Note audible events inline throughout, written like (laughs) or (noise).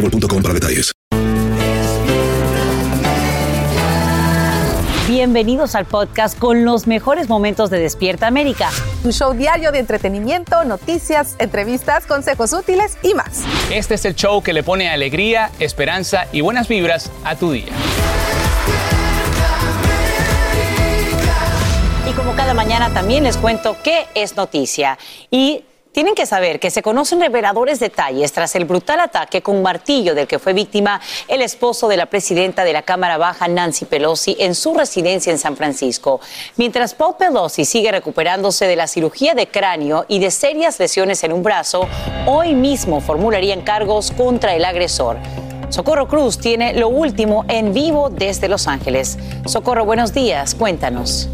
boostmobile.com para detalles. Bienvenidos al podcast con los mejores momentos de Despierta América. Tu show diario de entretenimiento, noticias, entrevistas, consejos útiles y más. Este es el show que le pone alegría, esperanza y buenas vibras a tu día. Y como cada mañana también les cuento qué es noticia. Y tienen que saber que se conocen reveladores detalles tras el brutal ataque con martillo del que fue víctima el esposo de la presidenta de la Cámara Baja, Nancy Pelosi, en su residencia en San Francisco. Mientras Paul Pelosi sigue recuperándose de la cirugía de cráneo y de serias lesiones en un brazo, hoy mismo formularían cargos contra el agresor. Socorro Cruz tiene lo último en vivo desde Los Ángeles. Socorro, buenos días, cuéntanos.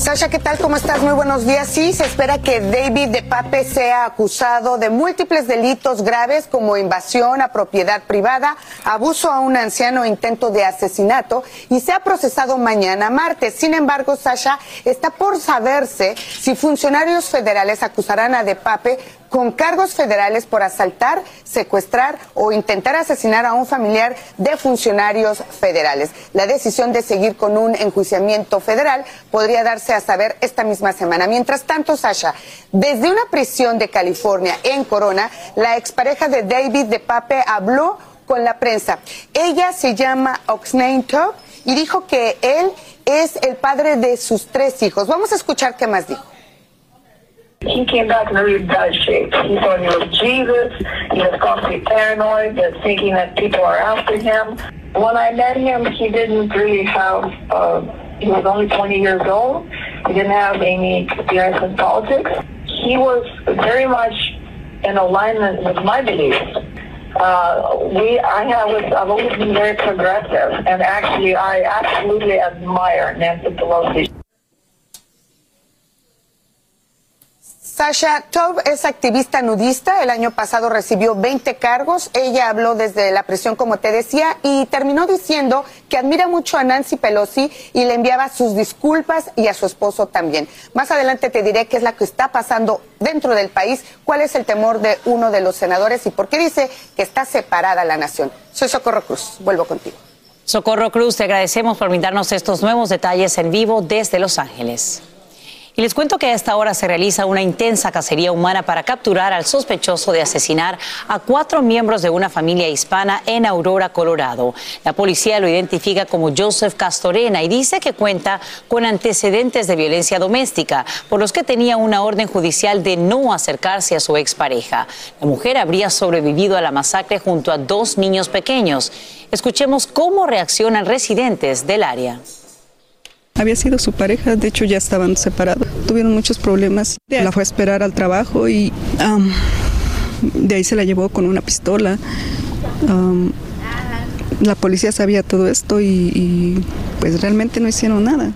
Sasha, ¿qué tal? ¿Cómo estás? Muy buenos días. Sí, se espera que David de Pape sea acusado de múltiples delitos graves como invasión a propiedad privada, abuso a un anciano intento de asesinato y sea procesado mañana martes. Sin embargo, Sasha, está por saberse si funcionarios federales acusarán a de Pape con cargos federales por asaltar, secuestrar o intentar asesinar a un familiar de funcionarios federales. La decisión de seguir con un enjuiciamiento federal podría darse a saber esta misma semana. Mientras tanto, Sasha, desde una prisión de California en Corona, la expareja de David de Pape habló con la prensa. Ella se llama Oxnane Top y dijo que él es el padre de sus tres hijos. Vamos a escuchar qué más dijo. He came back in a really bad shape. He thought he was Jesus. He was constantly paranoid, just thinking that people are after him. When I met him, he didn't really have, uh, he was only 20 years old. He didn't have any experience in politics. He was very much in alignment with my beliefs. Uh, we, I have, I've always been very progressive, and actually, I absolutely admire Nancy Pelosi. Sasha Tov es activista nudista. El año pasado recibió 20 cargos. Ella habló desde la prisión, como te decía, y terminó diciendo que admira mucho a Nancy Pelosi y le enviaba sus disculpas y a su esposo también. Más adelante te diré qué es lo que está pasando dentro del país, cuál es el temor de uno de los senadores y por qué dice que está separada la nación. Soy Socorro Cruz. Vuelvo contigo. Socorro Cruz, te agradecemos por brindarnos estos nuevos detalles en vivo desde Los Ángeles. Y les cuento que a esta hora se realiza una intensa cacería humana para capturar al sospechoso de asesinar a cuatro miembros de una familia hispana en Aurora, Colorado. La policía lo identifica como Joseph Castorena y dice que cuenta con antecedentes de violencia doméstica, por los que tenía una orden judicial de no acercarse a su expareja. La mujer habría sobrevivido a la masacre junto a dos niños pequeños. Escuchemos cómo reaccionan residentes del área. Había sido su pareja, de hecho ya estaban separados. Tuvieron muchos problemas. La fue a esperar al trabajo y de ahí se la llevó con una pistola. La policía sabía todo esto y, y pues realmente no hicieron nada.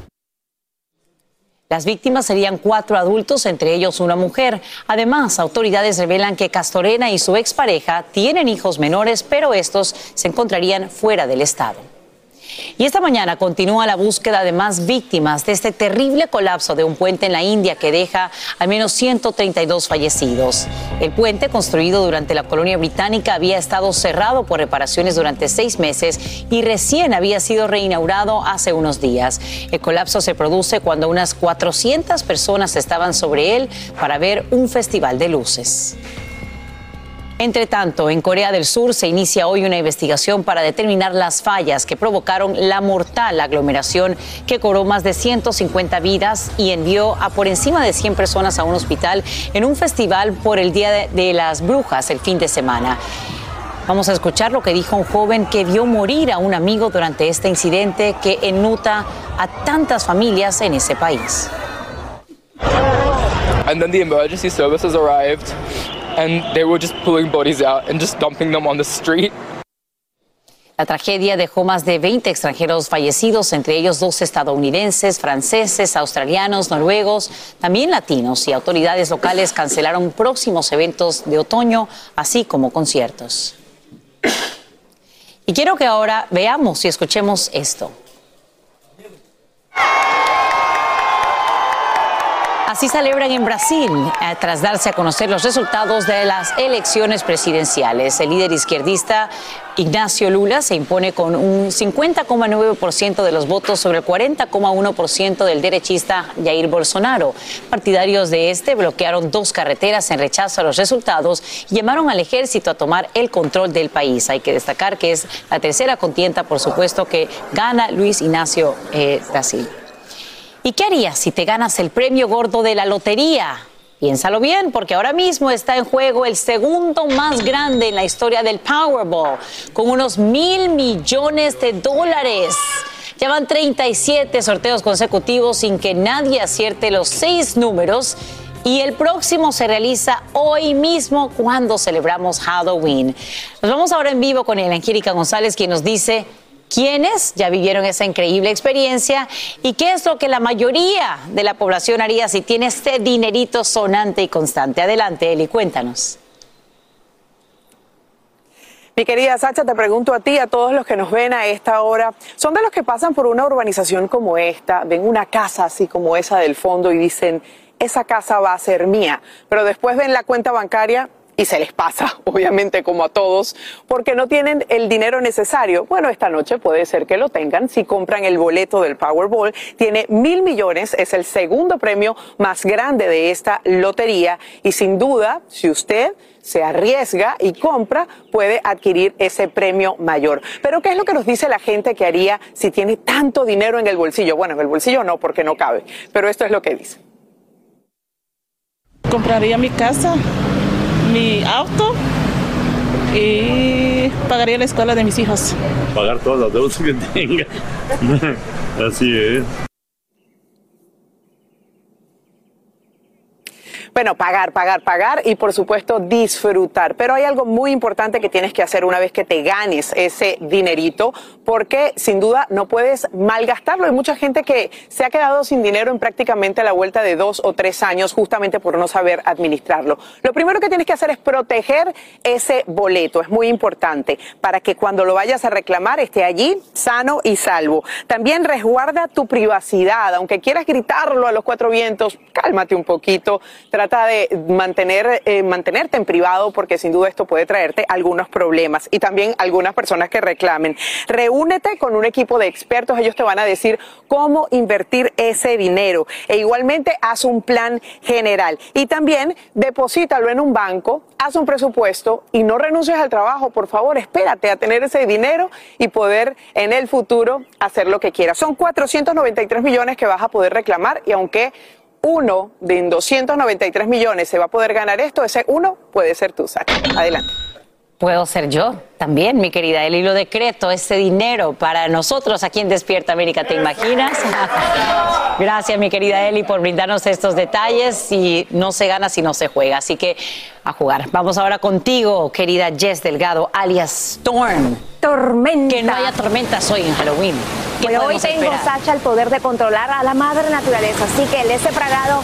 Las víctimas serían cuatro adultos, entre ellos una mujer. Además, autoridades revelan que Castorena y su expareja tienen hijos menores, pero estos se encontrarían fuera del estado. Y esta mañana continúa la búsqueda de más víctimas de este terrible colapso de un puente en la India que deja al menos 132 fallecidos. El puente, construido durante la colonia británica, había estado cerrado por reparaciones durante seis meses y recién había sido reinaugurado hace unos días. El colapso se produce cuando unas 400 personas estaban sobre él para ver un festival de luces. Entre tanto, en Corea del Sur se inicia hoy una investigación para determinar las fallas que provocaron la mortal aglomeración que cobró más de 150 vidas y envió a por encima de 100 personas a un hospital en un festival por el Día de las Brujas el fin de semana. Vamos a escuchar lo que dijo un joven que vio morir a un amigo durante este incidente que ennuta a tantas familias en ese país. And they were just pulling bodies out and just dumping them on the street. La tragedia dejó más de 20 extranjeros fallecidos, entre ellos dos estadounidenses, franceses, australianos, noruegos, también latinos, y autoridades locales cancelaron próximos eventos de otoño, así como conciertos. Y quiero que ahora veamos y escuchemos esto. Así celebran en Brasil eh, tras darse a conocer los resultados de las elecciones presidenciales. El líder izquierdista Ignacio Lula se impone con un 50,9% de los votos sobre el 40,1% del derechista Jair Bolsonaro. Partidarios de este bloquearon dos carreteras en rechazo a los resultados y llamaron al ejército a tomar el control del país. Hay que destacar que es la tercera contienda, por supuesto, que gana Luis Ignacio eh, Brasil. ¿Y qué harías si te ganas el premio gordo de la lotería? Piénsalo bien, porque ahora mismo está en juego el segundo más grande en la historia del Powerball, con unos mil millones de dólares. Llevan 37 sorteos consecutivos sin que nadie acierte los seis números. Y el próximo se realiza hoy mismo cuando celebramos Halloween. Nos vamos ahora en vivo con Angélica González, quien nos dice quiénes ya vivieron esa increíble experiencia y qué es lo que la mayoría de la población haría si tiene este dinerito sonante y constante. Adelante, Eli, cuéntanos. Mi querida Sacha, te pregunto a ti, a todos los que nos ven a esta hora, ¿son de los que pasan por una urbanización como esta, ven una casa así como esa del fondo y dicen, esa casa va a ser mía, pero después ven la cuenta bancaria y se les pasa, (laughs) obviamente como a todos, porque no tienen el dinero necesario. Bueno, esta noche puede ser que lo tengan si compran el boleto del Powerball. Tiene mil millones, es el segundo premio más grande de esta lotería y sin duda, si usted se arriesga y compra, puede adquirir ese premio mayor. Pero ¿qué es lo que nos dice la gente que haría si tiene tanto dinero en el bolsillo? Bueno, en el bolsillo no, porque no cabe, pero esto es lo que dice. Compraría mi casa mi auto y pagaría la escuela de mis hijos. Pagar todas las deudas que tenga. (laughs) Así es. Bueno, pagar, pagar, pagar y por supuesto disfrutar. Pero hay algo muy importante que tienes que hacer una vez que te ganes ese dinerito, porque sin duda no puedes malgastarlo. Hay mucha gente que se ha quedado sin dinero en prácticamente la vuelta de dos o tres años justamente por no saber administrarlo. Lo primero que tienes que hacer es proteger ese boleto. Es muy importante para que cuando lo vayas a reclamar esté allí sano y salvo. También resguarda tu privacidad. Aunque quieras gritarlo a los cuatro vientos, cálmate un poquito de mantener, eh, mantenerte en privado porque sin duda esto puede traerte algunos problemas y también algunas personas que reclamen. Reúnete con un equipo de expertos, ellos te van a decir cómo invertir ese dinero e igualmente haz un plan general y también deposítalo en un banco, haz un presupuesto y no renuncies al trabajo, por favor, espérate a tener ese dinero y poder en el futuro hacer lo que quieras. Son 493 millones que vas a poder reclamar y aunque uno de 293 millones se va a poder ganar esto, ese uno puede ser tú, Sara. Adelante. Puedo ser yo también, mi querida. El hilo decreto, ese dinero para nosotros aquí en Despierta América, ¿te imaginas? (laughs) Gracias, mi querida Eli, por brindarnos estos detalles. Y no se gana si no se juega. Así que a jugar. Vamos ahora contigo, querida Jess Delgado, alias Storm. Tormenta. Que no haya tormentas hoy en Halloween. ¿Qué Hoy tengo, esperar? Sacha, el poder de controlar a la madre naturaleza. Así que les he pragado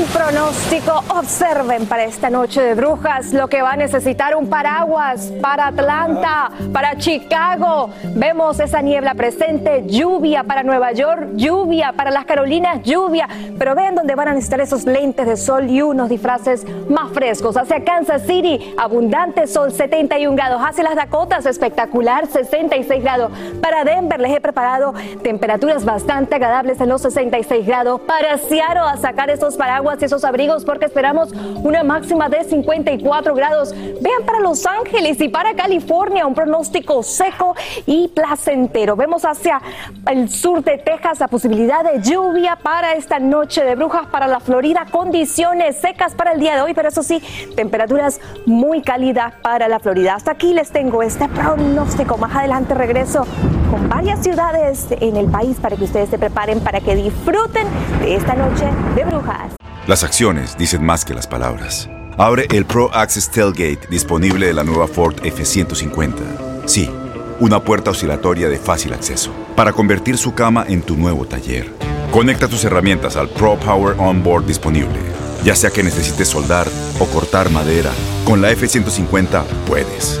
un pronóstico. Observen para esta noche de brujas lo que va a necesitar un paraguas para Atlanta, para Chicago. Vemos esa niebla presente, lluvia para Nueva York, lluvia para las Carolinas, lluvia. Pero vean dónde van a necesitar esos lentes de sol y unos disfraces más frescos. Hacia Kansas City, abundante sol, 71 grados. Hacia las Dakotas, espectacular, 66 grados. Para Denver les he preparado temperaturas bastante agradables en los 66 grados. Para Seattle a sacar esos paraguas y esos abrigos porque esperamos una máxima de 54 grados. Vean para Los Ángeles y para California un pronóstico seco y placentero. Vemos hacia el sur de Texas la posibilidad de lluvia para esta noche de brujas para la Florida. Condiciones secas para el día de hoy, pero eso sí, temperaturas muy cálidas para la Florida. Hasta aquí les tengo este pronóstico. Más adelante regreso con varias ciudades en el país para que ustedes se preparen para que disfruten de esta noche de brujas. Las acciones dicen más que las palabras. Abre el Pro Access Tailgate disponible de la nueva Ford F-150. Sí, una puerta oscilatoria de fácil acceso para convertir su cama en tu nuevo taller. Conecta tus herramientas al Pro Power Onboard disponible. Ya sea que necesites soldar o cortar madera, con la F-150 puedes.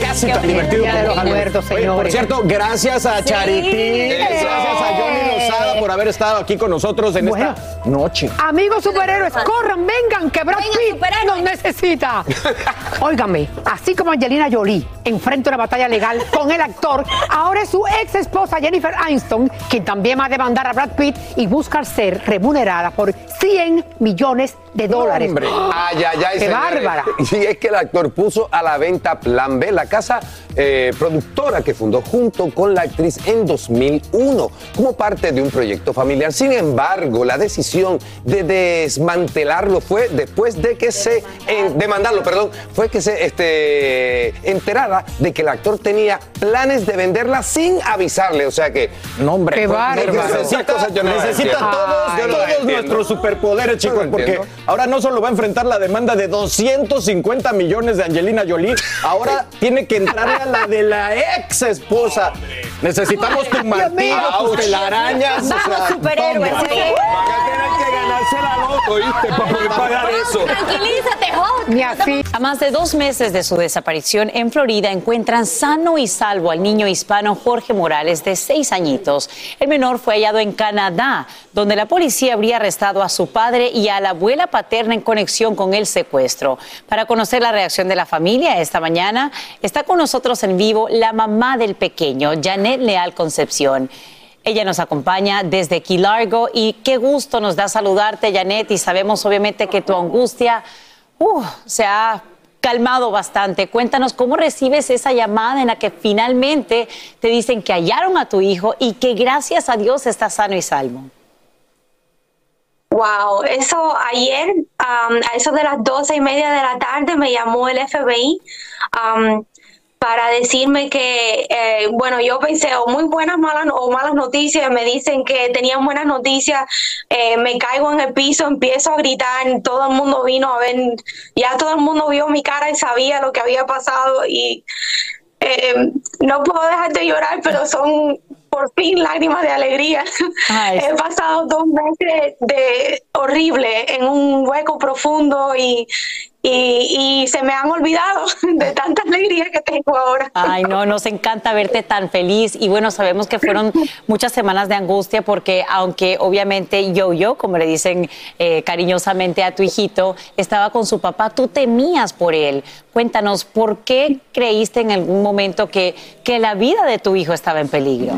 Casi tan divertido como los Oye, muertos, Por cierto, gracias a Sí. Charity, gracias a Johnny Lozada por haber estado aquí con nosotros en Bueno. esta noche. Amigos superhéroes, corran, vengan, que Brad Pitt nos necesita. (laughs) Óigame, así como Angelina Jolie enfrenta una batalla legal con el actor, ahora es su ex esposa Jennifer Aniston, quien también va a demandar a Brad Pitt y busca ser remunerada por 100 millones de dólares. Hombre, ay, ay, ay, ¡Qué señores. bárbara! (laughs) Y es que el actor puso a la venta Plan B, la casa eh, productora que fundó junto con la actriz en 2001, como parte de un proyecto familiar. Sin embargo, la decisión de desmantelarlo fue después de que se, en- demandarlo, perdón, fue que se este, enterara de que el actor tenía planes de venderla sin avisarle. O sea que, no, hombre, Qué fue- bárbaro. necesita, Necesita, yo no necesita todos, lo todos nuestros superpoderes, chicos, porque ahora no solo va a enfrentar la demanda de 250 millones de Angelina Jolie, ahora (laughs) tiene que entrarle a la de la ex esposa. Necesitamos tu martillo, tus telarañas. o Vamos, sea, superhéroes. ¿eh? Van a tener que ganarse la loto, ¿oíste? Para poder pagar eso. Tranquilízate. Ni así. A más de dos meses de su desaparición en Florida, encuentran sano y salvo al niño hispano Jorge Morales, de seis añitos. El menor fue hallado en Canadá, donde la policía habría arrestado a su padre y a la abuela paterna en conexión con el secuestro. Para conocer la reacción de la familia esta mañana, está con nosotros en vivo la mamá del pequeño, Janet Leal Concepción. Ella nos acompaña desde Key Largo y qué gusto nos da saludarte, Janet, y sabemos obviamente que tu angustia uh, se ha calmado bastante. Cuéntanos cómo recibes esa llamada en la que finalmente te dicen que hallaron a tu hijo y que gracias a Dios está sano y salvo. Wow, eso ayer, um, a eso de las doce y media de la tarde, me llamó el FBI um, para decirme que, eh, bueno, yo pensé, o muy buenas malas o malas noticias, me dicen que tenían buenas noticias, eh, me caigo en el piso, empiezo a gritar, todo el mundo vino a ver, ya todo el mundo vio mi cara y sabía lo que había pasado y eh, no puedo dejar de llorar, pero son por fin lágrimas de alegría. He pasado dos meses de horrible en un hueco profundo y, y, se me han olvidado (laughs) de tanta alegría que tengo ahora. Ay, no, nos encanta verte tan feliz y bueno, sabemos que fueron (laughs) muchas semanas de angustia porque aunque obviamente yo, yo, como le dicen eh, cariñosamente a tu hijito, estaba con su papá, tú temías por él. Cuéntanos, ¿por qué creíste en algún momento que, que la vida de tu hijo estaba en peligro?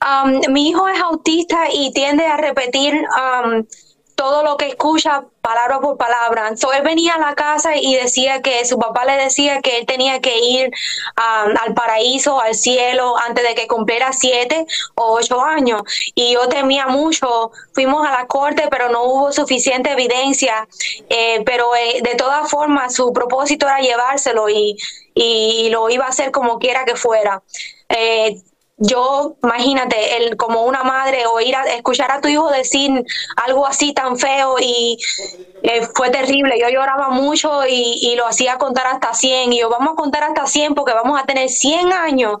Um, mi hijo es autista y tiende a repetir um, todo lo que escucha palabra por palabra. So, él venía a la casa y decía que su papá le decía que él tenía que ir um, al paraíso, al cielo, antes de que cumpliera siete o ocho años. Y yo temía mucho. Fuimos a la corte, pero no hubo suficiente evidencia. Eh, pero eh, de todas formas, su propósito era llevárselo y, lo iba a hacer como quiera que fuera. Eh, yo, imagínate, el, como una madre, oír a, escuchar a tu hijo decir algo así tan feo y eh, fue terrible. Yo lloraba mucho y, lo hacía contar hasta 100. Y yo, vamos a contar hasta 100 porque vamos a tener 100 años.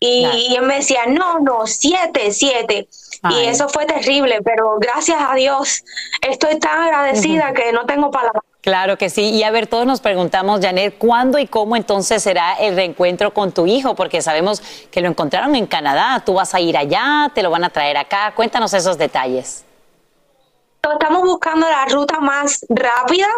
Y, él me decía, no, no, 7, 7. Y eso fue terrible, pero gracias a Dios estoy tan agradecida que no tengo palabras. Claro que sí. Y a ver, todos nos preguntamos, Janet, ¿cuándo y cómo entonces será el reencuentro con tu hijo? Porque sabemos que lo encontraron en Canadá. ¿Tú vas a ir allá? ¿Te lo van a traer acá? Cuéntanos esos detalles. Estamos buscando la ruta más rápida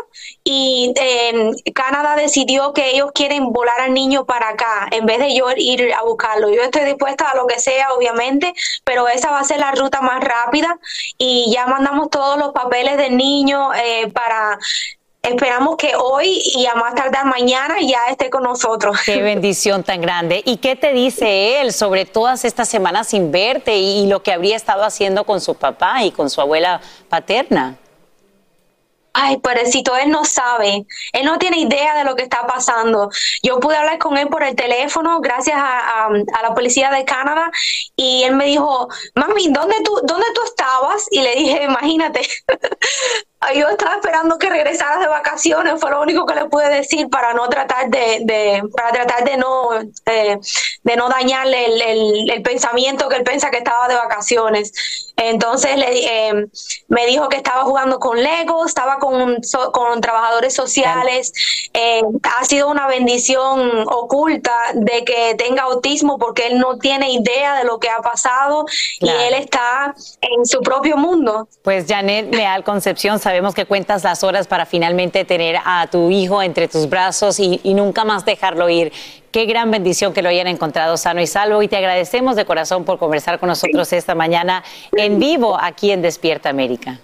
y eh, Canadá decidió que ellos quieren volar al niño para acá en vez de yo ir a buscarlo. Yo estoy dispuesta a lo que sea, obviamente, pero esa va a ser la ruta más rápida y ya mandamos todos los papeles del niño eh, para Esperamos que hoy y a más tardar mañana ya esté con nosotros. Qué bendición tan grande. ¿Y qué te dice él sobre todas estas semanas sin verte y, lo que habría estado haciendo con su papá y con su abuela paterna? Ay, pobrecito, él no sabe, él no tiene idea de lo que está pasando. Yo pude hablar con él por el teléfono gracias a, la policía de Canadá y él me dijo, mami, ¿dónde tú, ¿dónde tú estabas? Y le dije, imagínate, (laughs) yo estaba esperando que regresaras de vacaciones, fue lo único que le pude decir para no tratar de, para tratar de no, eh, de no dañarle el, pensamiento que él piensa que estaba de vacaciones. Entonces le, eh, me dijo que estaba jugando con Lego, estaba con, con trabajadores sociales. Eh, ha sido una bendición oculta de que tenga autismo porque él no tiene idea de lo que ha pasado y él está en su propio mundo. Pues Janet Leal Concepción, sabemos que cuentas las horas para finalmente tener a tu hijo entre tus brazos y, y nunca más dejarlo ir. Qué gran bendición que lo hayan encontrado sano y salvo y te agradecemos de corazón por conversar con nosotros esta mañana en vivo aquí en Despierta América.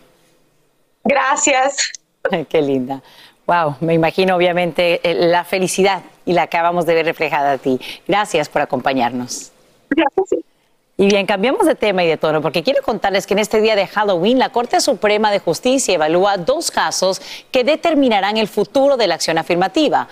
Gracias. Qué linda. Wow, me imagino obviamente eh, la felicidad y la acabamos de ver reflejada a ti. Gracias por acompañarnos. Gracias. Y bien, cambiamos de tema y de tono, porque quiero contarles que en este día de Halloween la Corte Suprema de Justicia evalúa dos casos que determinarán el futuro de la acción afirmativa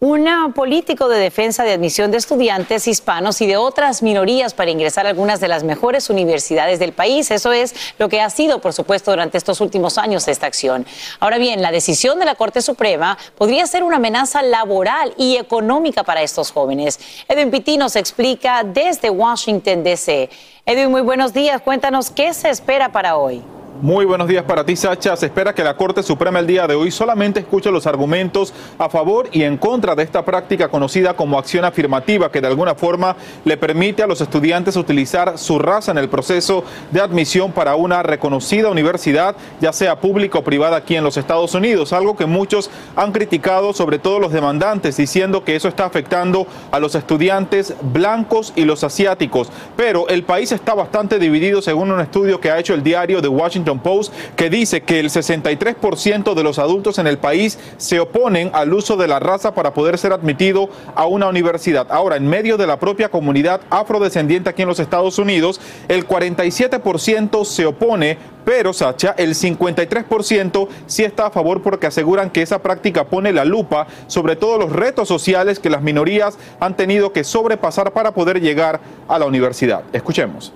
un político de defensa de admisión de estudiantes hispanos y de otras minorías para ingresar a algunas de las mejores universidades del país. Eso es lo que ha sido, por supuesto, durante estos últimos años esta acción. Ahora bien, la decisión de la Corte Suprema podría ser una amenaza laboral y económica para estos jóvenes. Edwin Pitti nos explica desde Washington, D.C. Edwin, muy buenos días. Cuéntanos qué se espera para hoy. Muy buenos días para ti, Sacha. Se espera que la Corte Suprema el día de hoy solamente escuche los argumentos a favor y en contra de esta práctica conocida como acción afirmativa, que de alguna forma le permite a los estudiantes utilizar su raza en el proceso de admisión para una reconocida universidad, ya sea pública o privada aquí en los Estados Unidos. Algo que muchos han criticado, sobre todo los demandantes, diciendo que eso está afectando a los estudiantes blancos y los asiáticos. Pero el país está bastante dividido según un estudio que ha hecho el diario The Washington Post que dice que el 63% de los adultos en el país se oponen al uso de la raza para poder ser admitido a una universidad. Ahora, en medio de la propia comunidad afrodescendiente aquí en los Estados Unidos, el 47% se opone, pero Sacha, el 53% sí está a favor porque aseguran que esa práctica pone la lupa sobre todos los retos sociales que las minorías han tenido que sobrepasar para poder llegar a la universidad. Escuchemos.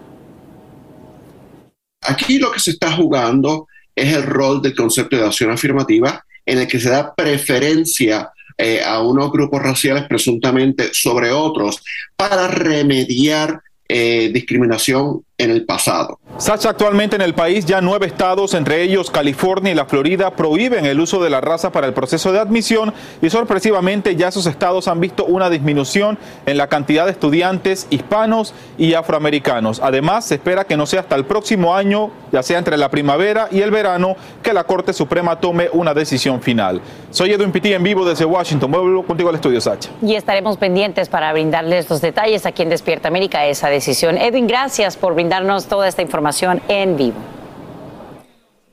Aquí lo que se está jugando es el rol del concepto de acción afirmativa en el que se da preferencia eh, a unos grupos raciales presuntamente sobre otros para remediar eh, discriminación en el pasado. Sacha, actualmente en el país ya nueve estados, entre ellos California y la Florida, prohíben el uso de la raza para el proceso de admisión y sorpresivamente ya esos estados han visto una disminución en la cantidad de estudiantes hispanos y afroamericanos. Además, se espera que no sea hasta el próximo año, ya sea entre la primavera y el verano, que la Corte Suprema tome una decisión final. Soy Edwin Pitti en vivo desde Washington. Vuelvo contigo al estudio, Sacha. Y estaremos pendientes para brindarles los detalles aquí en Despierta América esa decisión. Edwin, gracias por brindarnos toda esta información en vivo.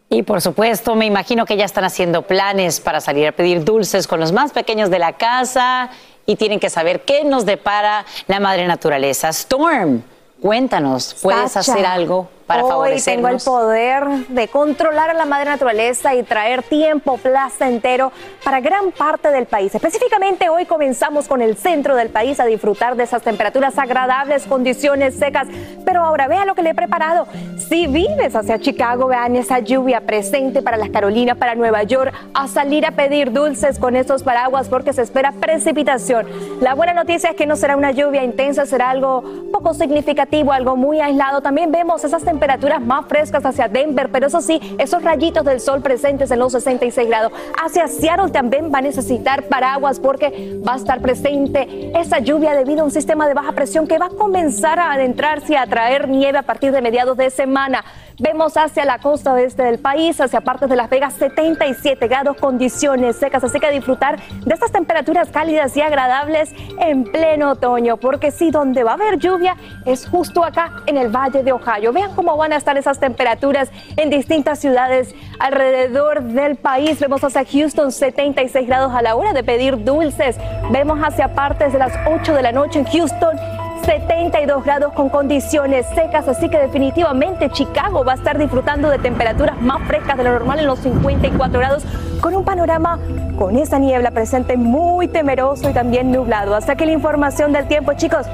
Y por supuesto, me imagino que ya están haciendo planes para salir a pedir dulces con los más pequeños de la casa y tienen que saber qué nos depara la madre naturaleza. Storm, cuéntanos, ¿puedes Sacha, hacer algo para Hoy favorecernos? tengo el poder de controlar a la madre naturaleza y traer tiempo placentero para gran parte del país. Específicamente hoy comenzamos con el centro del país a disfrutar de esas temperaturas agradables, condiciones secas. Pero ahora vea lo que le he preparado. Si vives hacia Chicago, vean esa lluvia presente para las Carolinas, para Nueva York, a salir a pedir dulces con estos paraguas porque se espera precipitación. La buena noticia es que no será una lluvia intensa, será algo poco significativo, algo muy aislado. También vemos esas temperaturas más frescas hacia Denver, pero eso sí, esos rayitos del sol presentes en los 66 grados. Hacia Seattle también va a necesitar paraguas porque va a estar presente esa lluvia debido a un sistema de baja presión que va a comenzar a adentrarse y a traer nieve a partir de mediados de semana. Vemos hacia la costa oeste del país, hacia partes de Las Vegas, 77 grados, condiciones secas, así que disfrutar de estas temperaturas cálidas y agradables en pleno otoño, porque sí, donde va a haber lluvia es justo acá en el Valle de Ohio. Vean cómo van a estar esas temperaturas en distintas ciudades alrededor del país. Vemos hacia Houston 76 grados a la hora de pedir dulces. Vemos hacia partes de las 8 de la noche en Houston 72 grados con condiciones secas, así que definitivamente Chicago va a estar disfrutando de temperaturas más frescas de lo normal en los 54 grados, con un panorama con esa niebla presente muy temeroso y también nublado. Hasta que la información del tiempo, chicos,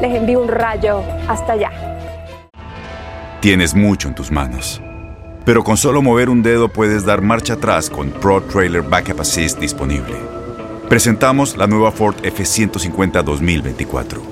les envío un rayo. Hasta allá. Tienes mucho en tus manos. Pero con solo mover un dedo puedes dar marcha atrás con Pro Trailer Backup Assist disponible. Presentamos la nueva Ford F150 2024.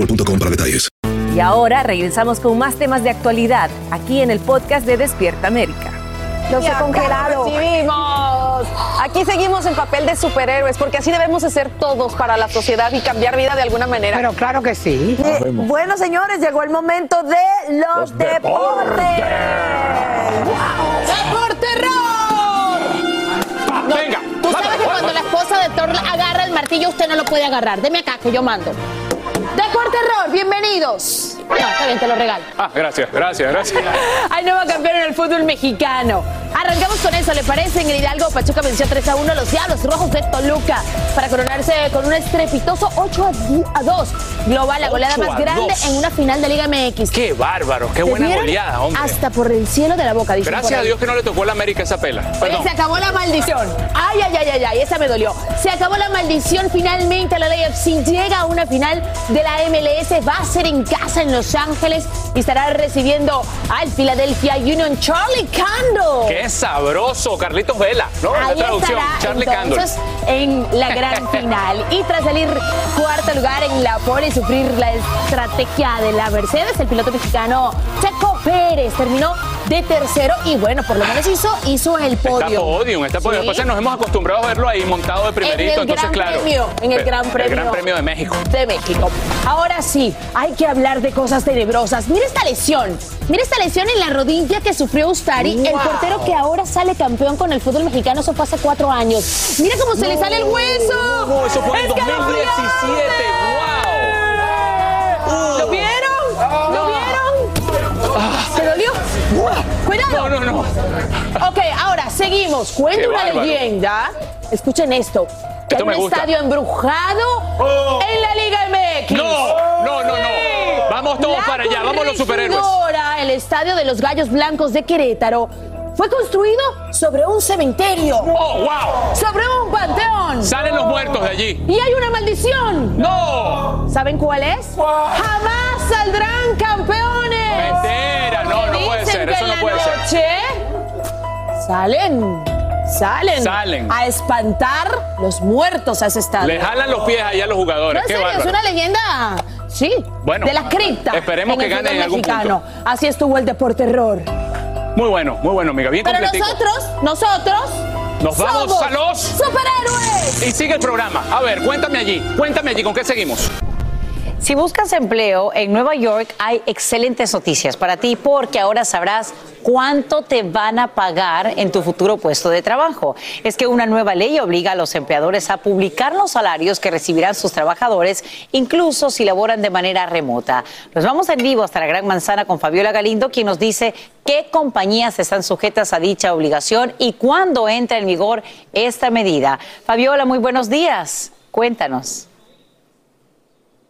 boostmobile.com para detalles. Y ahora regresamos con más temas de actualidad aquí en el podcast de Despierta América. Los he congelado. recibimos. Aquí seguimos en papel de superhéroes, porque así debemos de ser todos para la sociedad y cambiar vida de alguna manera. Pero claro que sí. Eh, Bueno, señores, llegó el momento de los, deportes. ¡Deporte No, Venga, Tú sabes que cuando la esposa de Thor agarra el martillo, usted no lo puede agarrar. Deme acá, que yo mando. Deporte Error, bienvenidos. No, está bien, te lo regalo. Ah, gracias, gracias, gracias. (laughs) Hay nuevo campeón en el fútbol mexicano. Arrancamos con eso, ¿le parece? En el Hidalgo, Pachuca venció 3 a 1 a los Diablos Rojos de Toluca para coronarse con un estrepitoso 8 a 2. global, la goleada más grande en una final de Liga MX. Qué bárbaro, qué buena goleada, hombre. Hasta por el cielo de la boca, dicen por Gracias a. Dios que no le tocó la América esa pela. Oye, se acabó la maldición. Ay, ay, ay, ay, ay, esa me dolió. Se acabó la maldición. Finalmente la LAFC llega a una final de la MLS. Va a ser en casa en Los Ángeles y estará recibiendo al Philadelphia Union Charlie Candle. Qué sabroso, Carlitos Vela, ¿no? La Ahí traducción, estará Charlie Candle. en la gran (laughs) final. Y tras salir cuarto lugar en la pole y sufrir la estrategia de la Mercedes, el piloto mexicano Checo Pérez terminó de tercero y bueno, por lo menos hizo, hizo el podio. Está podium, está podium. Después nos hemos acostumbrado a verlo ahí montado de primerito, en el entonces Gran claro. Premio, en el Gran Premio. El Gran Premio de México. de México. Ahora sí, hay que hablar de cosas tenebrosas. Mira esta lesión. Mira esta lesión en la rodilla que sufrió Ustari, el portero que ahora sale campeón con el fútbol mexicano. Eso fue hace cuatro años. Mira cómo se le sale el hueso. No, eso fue en ¡Es 2017. ¡Wow! ¿Lo vieron? ¿Lo vieron? ¿Se dolió? Cuidado. No, no, no. Ok, ahora seguimos. Cuenta Qué una bárbaro. leyenda. Escuchen esto. Que Esto hay me un gusta. estadio embrujado en la Liga MX. No, no, no, no. Vamos todos La para allá, vamos los superhéroes. corregidora, el estadio de los Gallos Blancos de Querétaro, fue construido sobre un cementerio. ¡Oh, wow! Sobre un panteón. Salen los muertos de allí. Y hay una maldición. ¡No! ¿Saben cuál es? Jamás saldrán campeones. Ser, eso no la puede ser. noche Salen. Salen. Salen. A espantar los muertos a ese estadio. Le jalan los pies allá a los No, jugadores. en Qué serio, es una leyenda. Sí. Bueno, de la cripta. esperemos en que el gane fútbol en algún mexicano. Así estuvo el deporte error. Muy bueno, muy bueno, amiga. Bien Pero completico. nosotros, nosotros. Nos vamos somos a los- superhéroes. Y sigue el programa. A ver, cuéntame allí. Cuéntame allí, ¿con qué seguimos? Si buscas empleo en Nueva York, hay excelentes noticias para ti porque ahora sabrás cuánto te van a pagar en tu futuro puesto de trabajo. Es que una nueva ley obliga a los empleadores a publicar los salarios que recibirán sus trabajadores, incluso si laboran de manera remota. Nos vamos en vivo hasta la Gran Manzana con Fabiola Galindo, quien nos dice qué compañías están sujetas a dicha obligación y cuándo entra en vigor esta medida. Fabiola, muy buenos días. Cuéntanos.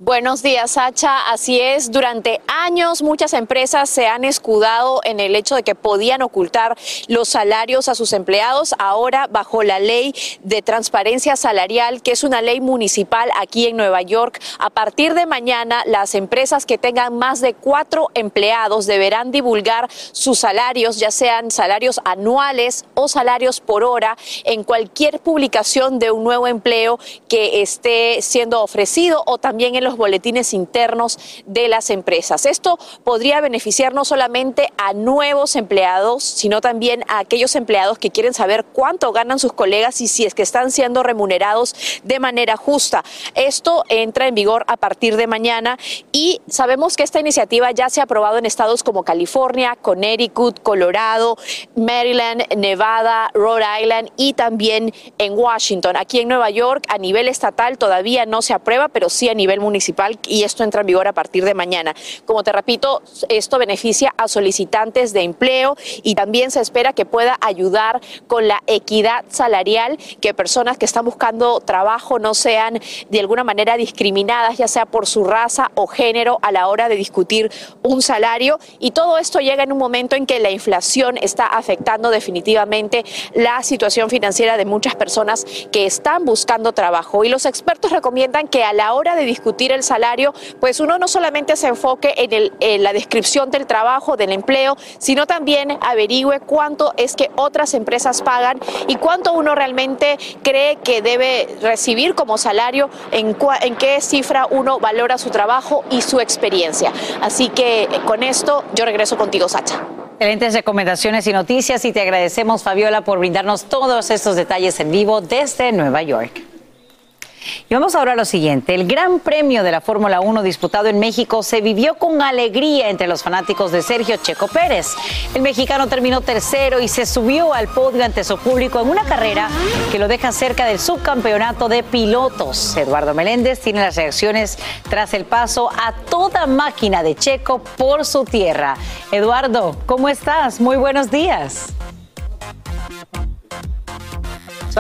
Buenos días, Sacha. Así es, durante años muchas empresas se han escudado en el hecho de que podían ocultar los salarios a sus empleados. Ahora, bajo la ley de transparencia salarial, que es una ley municipal aquí en Nueva York, a partir de mañana las empresas que tengan más de cuatro empleados deberán divulgar sus salarios, ya sean salarios anuales o salarios por hora, en cualquier publicación de un nuevo empleo que esté siendo ofrecido o también en los boletines internos de las empresas. Esto podría beneficiar no solamente a nuevos empleados, sino también a aquellos empleados que quieren saber cuánto ganan sus colegas y si es que están siendo remunerados de manera justa. Esto entra en vigor a partir de mañana y sabemos que esta iniciativa ya se ha aprobado en estados como California, Connecticut, Colorado, Maryland, Nevada, Rhode Island y también en Washington. Aquí en Nueva York, a nivel estatal todavía no se aprueba, pero sí a nivel municipal y esto entra en vigor a partir de mañana. Como te repito, esto beneficia a solicitantes de empleo y también se espera que pueda ayudar con la equidad salarial, que personas que están buscando trabajo no sean de alguna manera discriminadas, ya sea por su raza o género a la hora de discutir un salario. Y todo esto llega en un momento en que la inflación está afectando definitivamente la situación financiera de muchas personas que están buscando trabajo. Y los expertos recomiendan que a la hora de discutir el salario, pues uno no solamente se enfoque en, la descripción del trabajo, del empleo, sino también averigüe cuánto es que otras empresas pagan y cuánto uno realmente cree que debe recibir como salario, en, cua- en qué cifra uno valora su trabajo y su experiencia. Así que eh, con esto yo regreso contigo, Sacha. Excelentes recomendaciones y noticias y te agradecemos, Fabiola, por brindarnos todos estos detalles en vivo desde Nueva York. Y vamos ahora a lo siguiente. El Gran Premio de la Fórmula 1 disputado en México se vivió con alegría entre los fanáticos de Sergio Checo Pérez. El mexicano terminó tercero y se subió al podio ante su público en una carrera que lo deja cerca del subcampeonato de pilotos. Eduardo Meléndez tiene las reacciones tras el paso a toda máquina de Checo por su tierra. Eduardo, ¿cómo estás? Muy buenos días.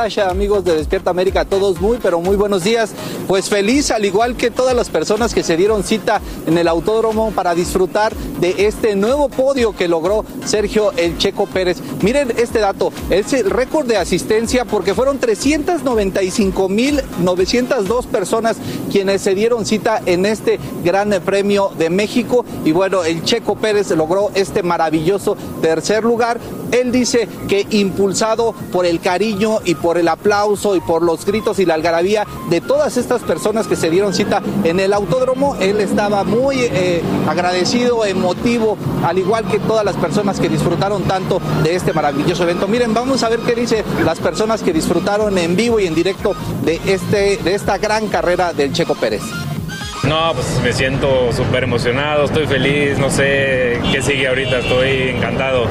Amigos de Despierta América, todos muy, pero muy buenos días. Pues feliz, al igual que todas las personas que se dieron cita en el autódromo para disfrutar de este nuevo podio que logró Sergio El Checo Pérez. Miren este dato, es el récord de asistencia porque fueron 395.902 personas quienes se dieron cita en este Gran Premio de México. Y bueno, el Checo Pérez logró este maravilloso tercer lugar. Él dice que impulsado por el cariño y por el aplauso y por los gritos y la algarabía de todas estas personas que se dieron cita en el autódromo, él estaba muy eh, agradecido, emotivo, al igual que todas las personas que disfrutaron tanto de este maravilloso evento. Miren, vamos a ver qué dice las personas que disfrutaron en vivo y en directo de, este, de esta gran carrera del Checo Pérez. No, pues me siento súper emocionado, estoy feliz, no sé qué sigue ahorita, estoy encantado.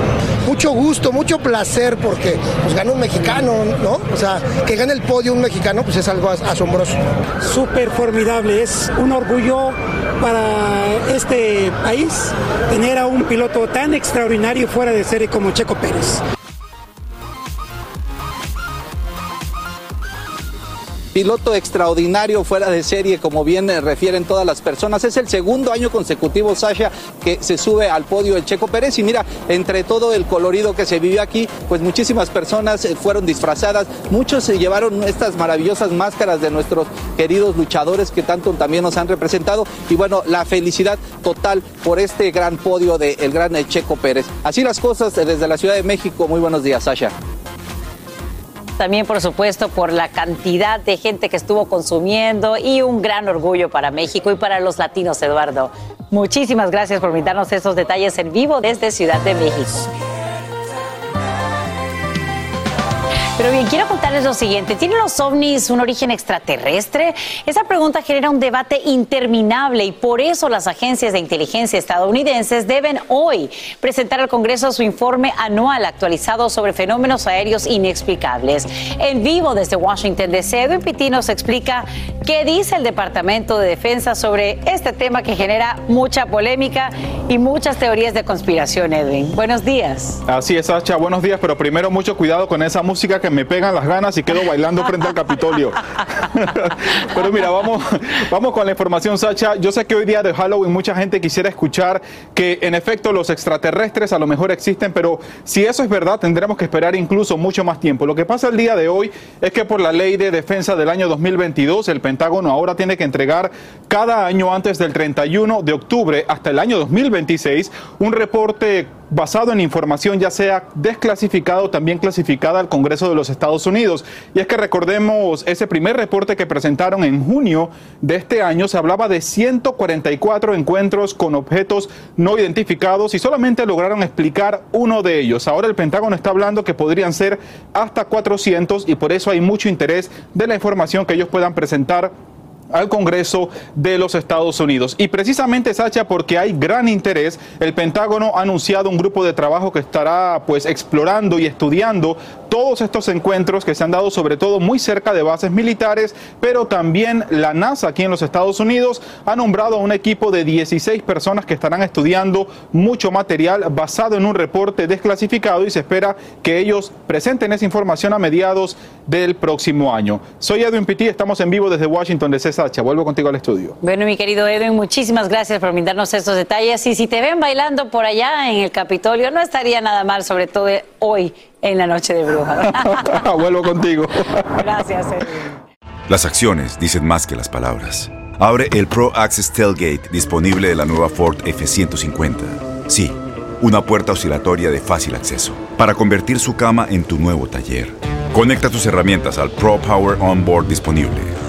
Mucho gusto, mucho placer porque pues ganó un mexicano, ¿no? O sea, que gane el podio un mexicano, pues es algo asombroso. Súper formidable, es un orgullo para este país tener a un piloto tan extraordinario fuera de serie como Checo Pérez. Piloto extraordinario fuera de serie, como bien eh, refieren todas las personas. Es el segundo año consecutivo, Sasha, que se sube al podio el Checo Pérez. Y mira, entre todo el colorido que se vivió aquí, pues muchísimas personas eh, fueron disfrazadas. Muchos se llevaron estas maravillosas máscaras de nuestros queridos luchadores que tanto también nos han representado. Y bueno, la felicidad total por este gran podio del gran eh, Checo Pérez. Así las cosas desde la Ciudad de México. Muy buenos días, Sasha también por supuesto por la cantidad de gente que estuvo consumiendo y un gran orgullo para México y para los latinos, Eduardo. Muchísimas gracias por brindarnos estos detalles en vivo desde Ciudad de México. Pero bien, quiero contarles lo siguiente. ¿Tienen los ovnis un origen extraterrestre? Esa pregunta genera un debate interminable y por eso las agencias de inteligencia estadounidenses deben hoy presentar al Congreso su informe anual actualizado sobre fenómenos aéreos inexplicables. En vivo desde Washington DC, Edwin Pitti nos explica qué dice el Departamento de Defensa sobre este tema que genera mucha polémica y muchas teorías de conspiración, Edwin. Buenos días. Así es, Sacha. Buenos días, pero primero mucho cuidado con esa música que me pegan las ganas y quedo bailando frente al Capitolio. (laughs) Pero mira, vamos, vamos con la información, Sacha. Yo sé que hoy día de Halloween mucha gente quisiera escuchar que en efecto los extraterrestres a lo mejor existen, pero si eso es verdad, tendremos que esperar incluso mucho más tiempo. Lo que pasa el día de hoy es que por la ley de defensa del año 2022, el Pentágono ahora tiene que entregar cada año antes del 31 de octubre hasta el año 2026 un reporte basado en información ya sea desclasificada o también clasificada al Congreso de los Estados Unidos. Y es que recordemos ese primer reporte que presentaron en junio de este año, se hablaba de 144 encuentros con objetos no identificados y solamente lograron explicar uno de ellos. Ahora el Pentágono está hablando que podrían ser hasta 400 y por eso hay mucho interés de la información que ellos puedan presentar al Congreso de los Estados Unidos. Y precisamente, Sacha, porque hay gran interés, el Pentágono ha anunciado un grupo de trabajo que estará pues explorando y estudiando todos estos encuentros que se han dado sobre todo muy cerca de bases militares, pero también la NASA aquí en los Estados Unidos ha nombrado a un equipo de 16 personas que estarán estudiando mucho material basado en un reporte desclasificado y se espera que ellos presenten esa información a mediados del próximo año. Soy Edwin Pitti, estamos en vivo desde Washington, de Sacha. Vuelvo contigo al estudio. Bueno, mi querido Edwin, muchísimas gracias por brindarnos estos detalles. Y si te ven bailando por allá en el Capitolio, no estaría nada mal, sobre todo hoy en la noche de brujas. (laughs) Vuelvo contigo. Gracias, Las acciones dicen más que las palabras. Abre el Pro Access Tailgate disponible de la nueva Ford F-150. Sí, una puerta oscilatoria de fácil acceso para convertir su cama en tu nuevo taller. Conecta tus herramientas al Pro Power Onboard disponible.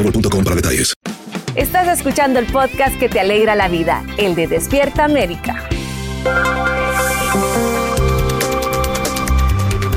boostmobile.com para detalles. Estás escuchando el podcast que te alegra la vida, el de Despierta América.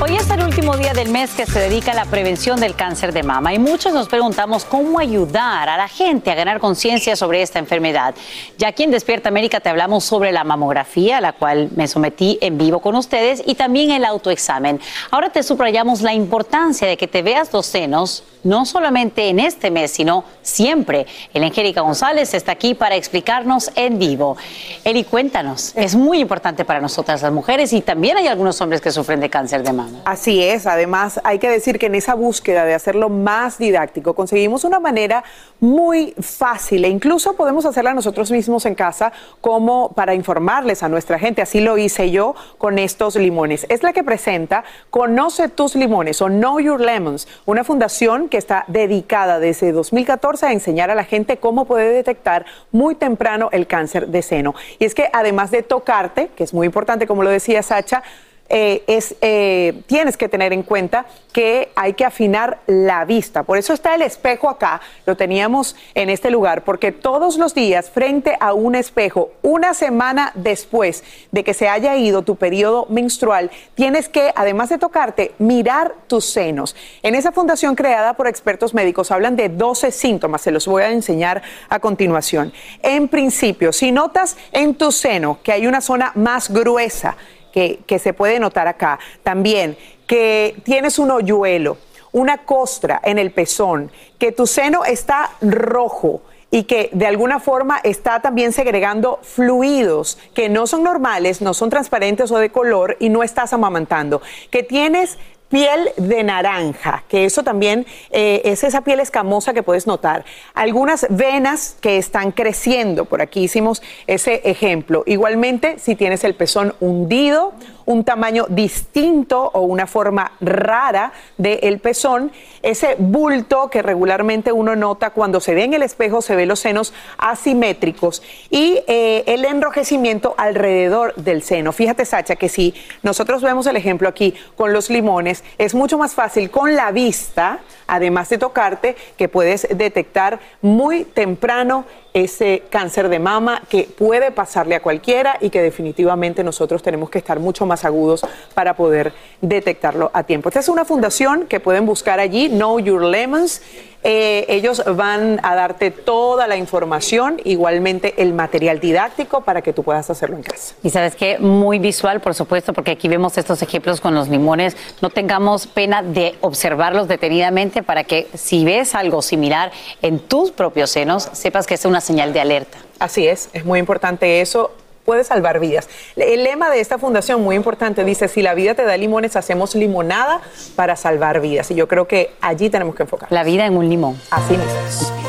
Hoy es el último día del mes que se dedica a la prevención del cáncer de mama y muchos nos preguntamos cómo ayudar a la gente a ganar conciencia sobre esta enfermedad. Ya aquí en Despierta América te hablamos sobre la mamografía, a la cual me sometí en vivo con ustedes, y también el autoexamen. Ahora te subrayamos la importancia de que te veas los senos, no solamente en este mes, sino siempre. El Angélica González está aquí para explicarnos en vivo. Eli, cuéntanos, es muy importante para nosotras las mujeres y también hay algunos hombres que sufren de cáncer de mama. Así es, además hay que decir que en esa búsqueda de hacerlo más didáctico conseguimos una manera muy fácil e incluso podemos hacerla nosotros mismos en casa como para informarles a nuestra gente. Así lo hice yo con estos limones. Es la que presenta Conoce tus limones o Know Your Lemons, una fundación que está dedicada desde 2014 a enseñar a la gente cómo puede detectar muy temprano el cáncer de seno. Y es que además de tocarte, que es muy importante como lo decía Sacha, eh, es, eh, tienes que tener en cuenta que hay que afinar la vista. Por eso está el espejo acá, lo teníamos en este lugar, porque todos los días frente a un espejo, una semana después de que se haya ido tu periodo menstrual, tienes que, además de tocarte, mirar tus senos. En esa fundación creada por expertos médicos hablan de 12 síntomas, se los voy a enseñar a continuación. En principio, si notas en tu seno que hay una zona más gruesa, que, se puede notar acá. También que tienes un hoyuelo, una costra en el pezón, que tu seno está rojo y que de alguna forma está también segregando fluidos que no son normales, no son transparentes o de color y no estás amamantando, que tienes piel de naranja, que eso también eh, es esa piel escamosa que puedes notar. Algunas venas que están creciendo, por aquí hicimos ese ejemplo. Igualmente, si tienes el pezón hundido, un tamaño distinto o una forma rara del pezón, ese bulto que regularmente uno nota cuando se ve en el espejo, se ve los senos asimétricos y eh, el enrojecimiento alrededor del seno. Fíjate, Sacha, que si nosotros vemos el ejemplo aquí con los limones, es mucho más fácil con la vista, además de tocarte, que puedes detectar muy temprano ese cáncer de mama que puede pasarle a cualquiera y que definitivamente nosotros tenemos que estar mucho más agudos para poder detectarlo a tiempo. Esta es una fundación que pueden buscar allí, Know Your Lemons. Eh, ellos van a darte toda la información, igualmente el material didáctico para que tú puedas hacerlo en casa. Y sabes que muy visual, por supuesto, porque aquí vemos estos ejemplos con los limones. No tengamos pena de observarlos detenidamente para que si ves algo similar en tus propios senos, sepas que es una señal de alerta. Así es, es muy importante eso puede salvar vidas. El lema de esta fundación, muy importante, dice, si la vida te da limones, hacemos limonada para salvar vidas. Y yo creo que allí tenemos que enfocar. La vida en un limón. Así mismo.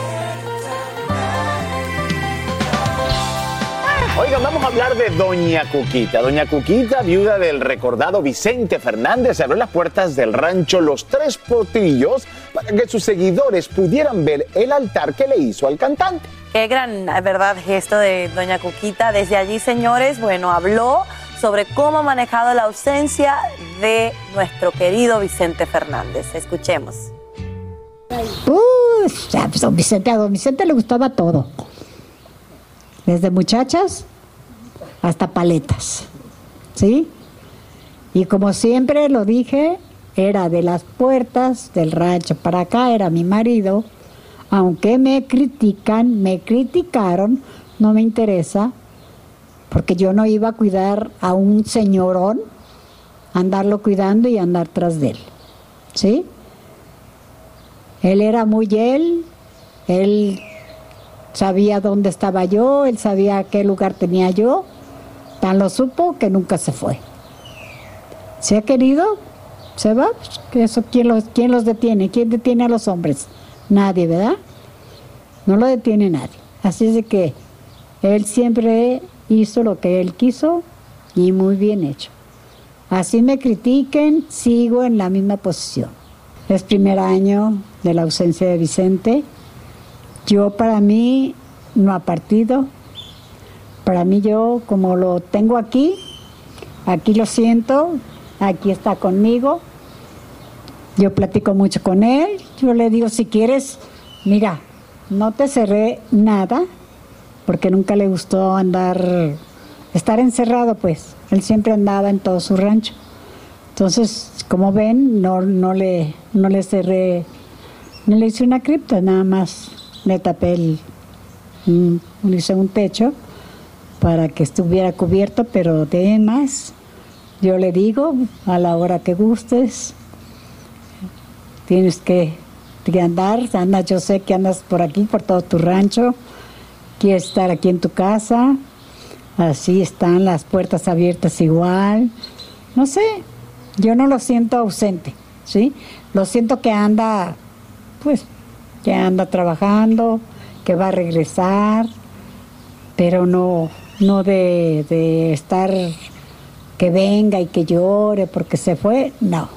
Oigan, vamos a hablar de Doña Cuquita. Doña Cuquita, viuda del recordado Vicente Fernández, abrió las puertas del rancho Los Tres Potillos para que sus seguidores pudieran ver el altar que le hizo al cantante. Qué gran, verdad, gesto de Doña Cuquita. Desde allí, señores, bueno, habló sobre cómo ha manejado la ausencia de nuestro querido Vicente Fernández. Escuchemos. Uh, pues, don Vicente, a don Vicente le gustaba todo. Desde muchachas hasta paletas. ¿Sí? Y como siempre lo dije, era de las puertas del rancho para acá, era mi marido. Aunque me critican, me criticaron, no me interesa, porque yo no iba a cuidar a un señorón, andarlo cuidando y andar tras de él. ¿Sí? Él era muy él, él sabía dónde estaba yo, él sabía qué lugar tenía yo, tan lo supo que nunca se fue. ¿Se ha querido? se va, pues, eso, ¿quién los, ¿quién los detiene? ¿Quién detiene a los hombres? Nadie, ¿verdad? No lo detiene nadie. Así es de que él siempre hizo lo que él quiso y muy bien hecho. Así me critiquen, sigo en la misma posición. Es primer año de la ausencia de Vicente. Yo para mí no ha partido. Para mí yo como lo tengo aquí, aquí lo siento, aquí está conmigo. Yo platico mucho con él. Yo le digo, si quieres, mira, no te cerré nada, porque nunca le gustó andar, estar encerrado, pues. Él siempre andaba en todo su rancho. Entonces, como ven, no, no, le, no le cerré, no le hice una cripta, nada más le tapé el, le hice un techo para que estuviera cubierto, pero de más, yo le digo, a la hora que gustes, tienes que, que andar, andas, yo sé que andas por aquí, por todo tu rancho, quieres estar aquí en tu casa, así están las puertas abiertas igual, no sé, yo no lo siento ausente, ¿sí? Lo siento que anda, pues, que anda trabajando, que va a regresar, pero no, no de, de estar que venga y que llore porque se fue, no.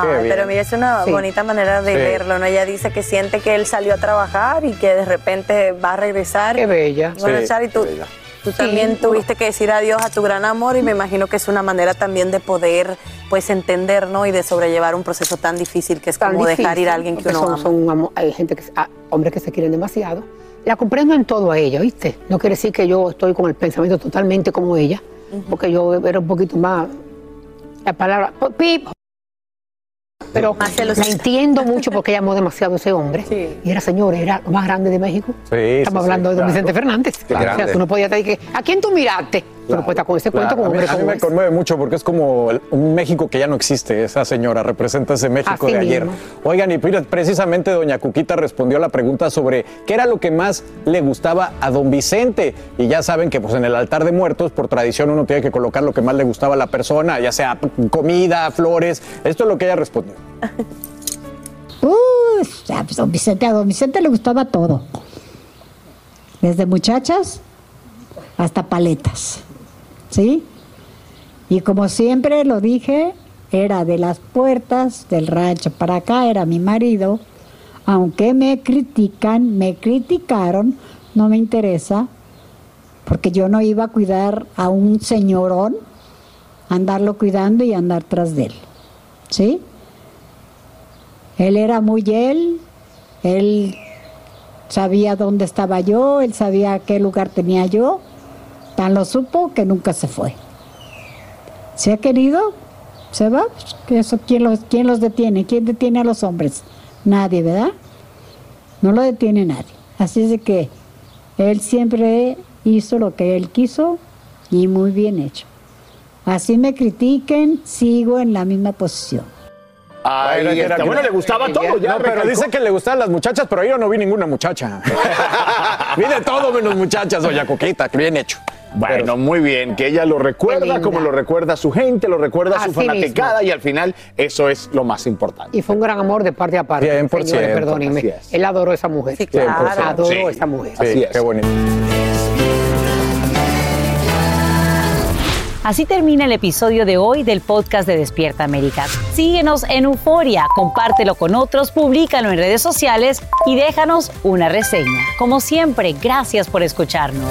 Bien. pero mira, es una Sí. bonita manera de Sí. verlo, ¿no? Ella dice que siente que él salió a trabajar y que de repente va a regresar. Qué bella. Bueno, Sí, Chari, tú, bella. tú también tuviste que decir adiós a tu gran amor y me imagino que es una manera también de poder, pues, entender, ¿no? Y de sobrellevar un proceso tan difícil que es Tan como dejar ir difícil, a alguien que uno son, ama. son amo- hay gente que, ah, hombres que se quieren demasiado. La comprendo en todo a ella, ¿viste? No quiere decir que yo estoy con el pensamiento totalmente como ella, porque yo era un poquito más, la palabra, pip, pero la entiendo mucho porque ella amó demasiado a ese hombre. Y era señor, era lo más grande de México. Sí, Estamos sí, hablando sí, de don claro. Vicente Fernández. O sea, tú no podías decir que, ¿a quién tú miraste? Estar con ese cuento Claro, con un a mí, a mí como me conmueve mucho porque es como un México que ya no existe. Esa señora representa ese México Así de ayer. mismo. Oigan, y mira, precisamente doña Cuquita respondió a la pregunta sobre qué era lo que más le gustaba a don Vicente. Y ya saben que pues en el altar de muertos, por tradición, uno tiene que colocar lo que más le gustaba a la persona, ya sea comida, flores. Esto es lo que ella respondió. (laughs) Pues, don Vicente, a don Vicente le gustaba todo. Desde muchachas hasta paletas. ¿Sí? Y como siempre lo dije, era de las puertas del rancho para acá, era mi marido. Aunque me critican, me criticaron, no me interesa, porque yo no iba a cuidar a un señorón, andarlo cuidando y andar tras de él. ¿Sí? Él era muy él, él sabía dónde estaba yo, él sabía qué lugar tenía yo, tan lo supo que nunca se fue. ¿Se ha querido? ¿Se va? Pues, que eso, ¿quién, los, ¿Quién los detiene? ¿Quién detiene a los hombres? Nadie, ¿verdad? No lo detiene nadie. Así es de que él siempre hizo lo que él quiso y muy bien hecho. Así me critiquen, sigo en la misma posición. Ahí Bueno, está. que- Bueno, le gustaba todo. Ya no, pero dice que le gustaban las muchachas, pero yo no vi ninguna muchacha. (laughs) vi de todo menos muchachas, doña Cuquita. Bien hecho. Bueno, muy bien, que ella lo recuerda como lo recuerda su gente, lo recuerda su Así fanaticada mismo. y al final eso es lo más importante. Y fue un gran amor de parte a parte. 100%, Señores, perdónenme. Él adoró a esa mujer. Sí, claro. Adoró Sí, a esa mujer. así es. Qué bonito. Así termina el episodio de hoy del podcast de Despierta América. Síguenos en Euforia, compártelo con otros, públicalo en redes sociales y déjanos una reseña. Como siempre, gracias por escucharnos.